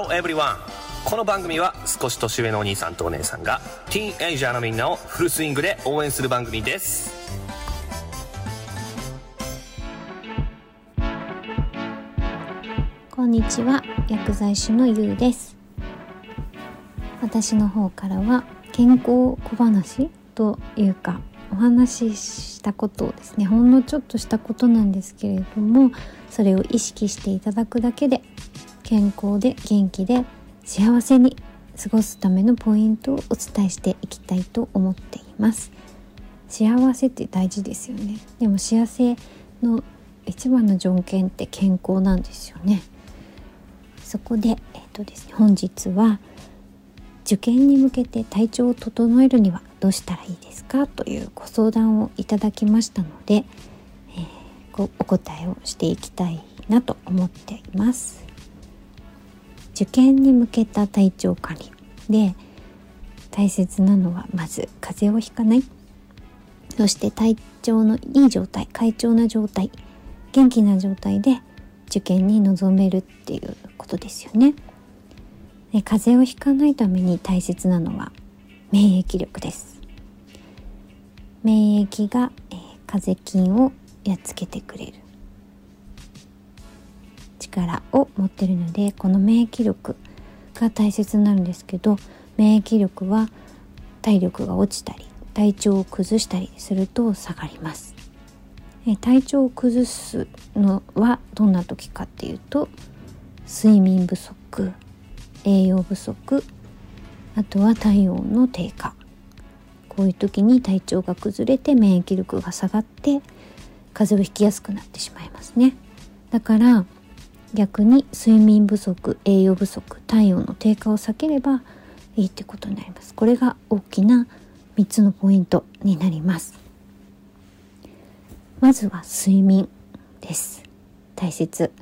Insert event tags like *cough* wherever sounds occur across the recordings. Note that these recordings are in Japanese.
ロー everyone. この番組は少し年上のお兄さんとお姉さんがティーンエイジャーのみんなをフルスイングで応援する番組です。こんにちは。薬剤師のゆうです。私の方からは健康小話というかお話ししたことをですねほんのちょっとしたことなんですけれどもそれを意識していただくだけで健康で元気で幸せに過ごすためのポイントをお伝えしていきたいと思っています。幸せって大事ですよね。でも幸せの一番の条件って健康なんですよね。そこで、えっとですね、本日は受験に向けて体調を整えるにはどうしたらいいですかというご相談をいただきましたので、えー、お答えをしていきたいなと思っています。受験に向けた体調管理で大切なのはまず風邪をひかないそして体調のいい状態快調な状態元気な状態で受験に臨めるっていうことですよね。で風邪をひかないために大切なのは免疫力です。免疫が、えー、風邪菌をやっつけてくれる力を持ってるのでこの免疫力が大切になるんですけど免疫力は体力が落ちたり体調を崩したりすると下がります。体調を崩すのはどんな時かっていうと睡眠不足栄養不足あとは体温の低下。こういう時に体調が崩れて免疫力が下がって風邪をひきやすくなってしまいますね。だから逆に睡眠不足栄養不足体温の低下を避ければいいってことになります。これが大きな3つのポイントになります。まずは睡眠です。大切。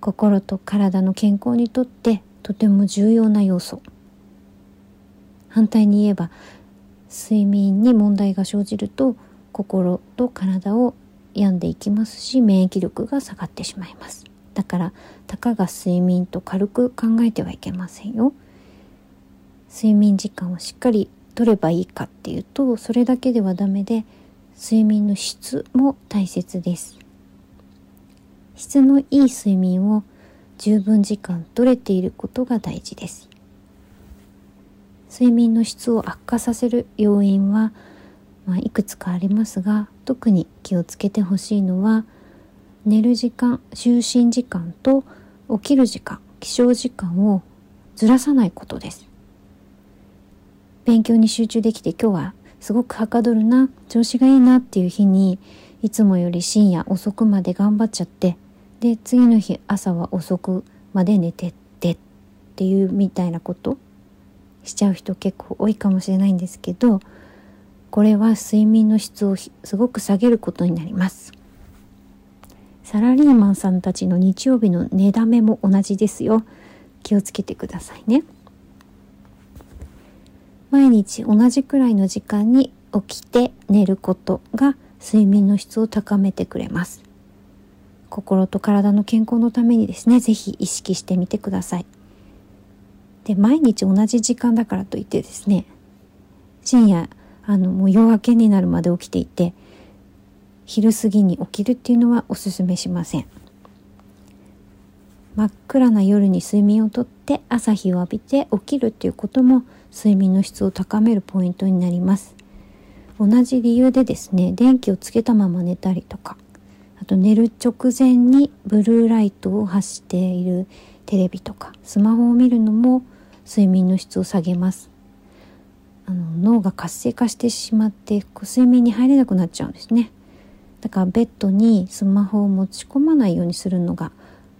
心と体の健康にとってとても重要な要素。反対に言えば睡眠に問題が生じると心と体を病んでいきますし免疫力が下がってしまいます。だからたかが睡眠と軽く考えてはいけませんよ。睡眠時間をしっかり取ればいいかっていうとそれだけではダメで睡眠の質も大切です。質のいい睡眠を十分時間取れていることが大事です。睡眠の質を悪化させる要因は、まあ、いくつかありますが特に気をつけてほしいのは寝る時間就寝時間と起きる時間起床時間をずらさないことです。勉強に集中できて今日はすごくはかどるな調子がいいなっていう日にいつもより深夜遅くまで頑張っちゃってで次の日朝は遅くまで寝てってっていうみたいなことしちゃう人結構多いかもしれないんですけどこれは睡眠の質をすごく下げることになります。サラリーマンさんたちの日曜日の寝だめも同じですよ。気をつけてくださいね。毎日同じくらいの時間に起きて寝ることが睡眠の質を高めてくれます。心と体の健康のためにですね、是非意識してみてください。で、毎日同じ時間だからといってですね、深夜、あの、もう夜明けになるまで起きていて、昼過ぎに起きるっていうのはおすすめしません。真っ暗な夜に睡眠をとって朝日を浴びて起きるっていうことも睡眠の質を高めるポイントになります。同じ理由でですね電気をつけたまま寝たりとかあと寝る直前にブルーライトを発しているテレビとかスマホを見るのも睡眠の質を下げます。あの脳が活性化してしまってこう睡眠に入れなくなっちゃうんですね。だからベッドにスマホを持ち込まないようにするのが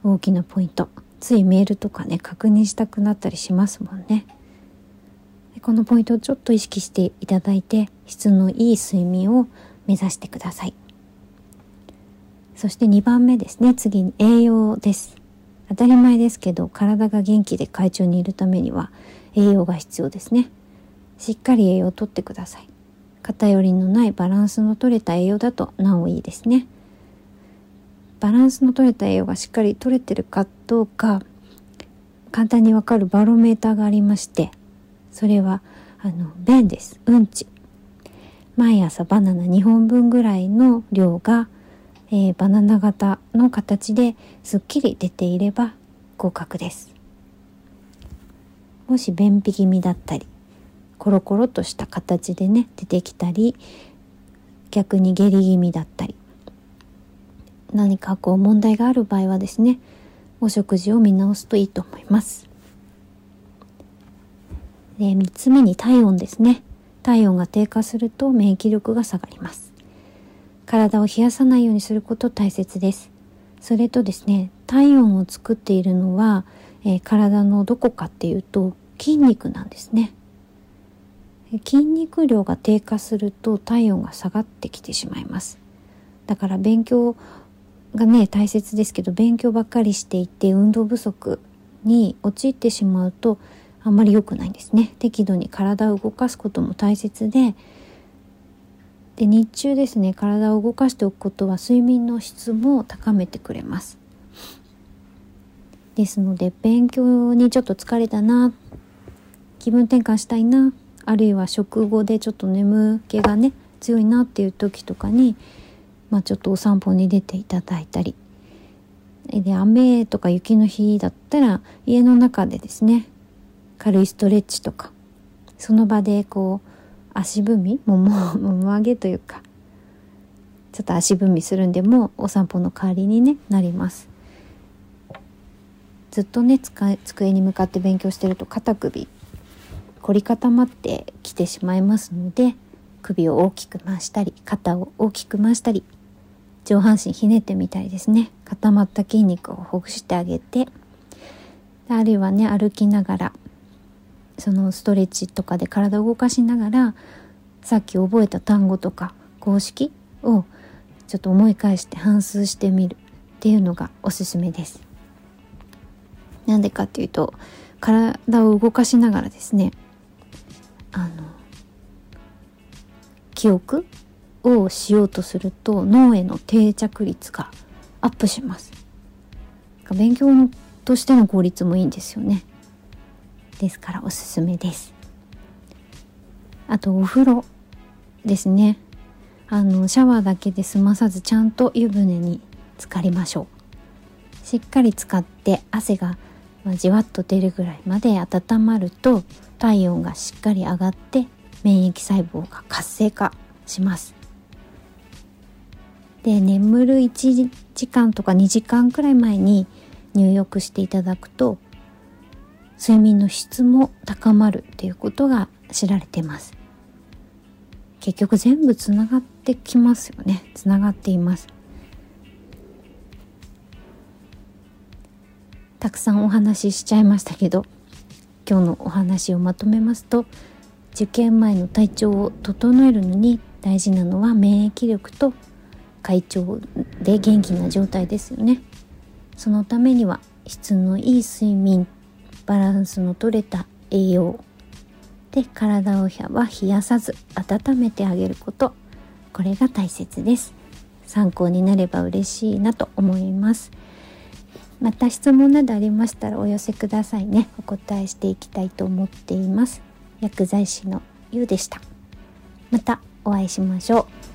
大きなポイント。ついメールとかね確認したくなったりしますもんね。このポイントをちょっと意識していただいて質のいい睡眠を目指してください。そして2番目ですね。次に栄養です。当たり前ですけど体が元気で快調にいるためには栄養が必要ですね。しっかり栄養をとってください。偏りのないバランスの取れた栄養だとなおいいですね。バランスの取れた栄養がしっかり取れてるかどうか簡単にわかるバロメーターがありましてそれはあの便です。うんち。毎朝バナナ2本分ぐらいの量が、えー、バナナ型の形ですっきり出ていれば合格です。もし便秘気味だったりコロコロとした形でね出てきたり逆に下痢気味だったり何かこう問題がある場合はですねお食事を見直すといいと思います。で3つ目に体温ですね。体温が低下すると免疫力が下がります。体を冷やさないようにすること大切です。それとですね体温を作っているのは、えー、体のどこかっていうと筋肉なんですね。筋肉量が低下すると体温が下がってきてしまいます。だから勉強がね大切ですけど勉強ばっかりしていて運動不足に陥ってしまうとあんまり良くないんですね。適度に体を動かすことも大切でで日中ですね体を動かしておくことは睡眠の質も高めてくれます。ですので勉強にちょっと疲れたな気分転換したいなあるいは食後でちょっと眠気がね強いなっていう時とかに、まあ、ちょっとお散歩に出ていただいたり。で雨とか雪の日だったら家の中でですね軽いストレッチとかその場でこう足踏みもも *laughs* もも上げというかちょっと足踏みするんでもお散歩の代わりに、ね、なります。ずっとね机に向かって勉強してると肩首凝り固まってきてしまいますので首を大きく回したり肩を大きく回したり上半身ひねってみたりですね固まった筋肉をほぐしてあげてあるいはね歩きながらそのストレッチとかで体を動かしながらさっき覚えた単語とか公式をちょっと思い返して反芻してみるっていうのがおすすめです。なんでかっていうと体を動かしながらですねあの記憶をしようとすると脳への定着率がアップします。勉強としての効率もいいんですよね。ですからおすすめです。あとお風呂ですね。あのシャワーだけで済まさずちゃんと湯船に浸かりましょう。しっかり使って汗がまあ、じわっと出るぐらいまで温まると体温がしっかり上がって免疫細胞が活性化します。で眠る1時間とか2時間くらい前に入浴していただくと睡眠の質も高まるっていうことが知られてます。結局全部つながってきますよね。つながっています。たくさんお話ししちゃいましたけど今日のお話をまとめますと受験前の体調を整えるのに大事なのは免疫力と快調で元気な状態ですよね。そのためには質のいい睡眠バランスのとれた栄養で体をは冷やさず温めてあげること。これが大切です。参考になれば嬉しいなと思います。また質問などありましたらお寄せくださいね。お答えしていきたいと思っています。薬剤師のゆうでした。またお会いしましょう。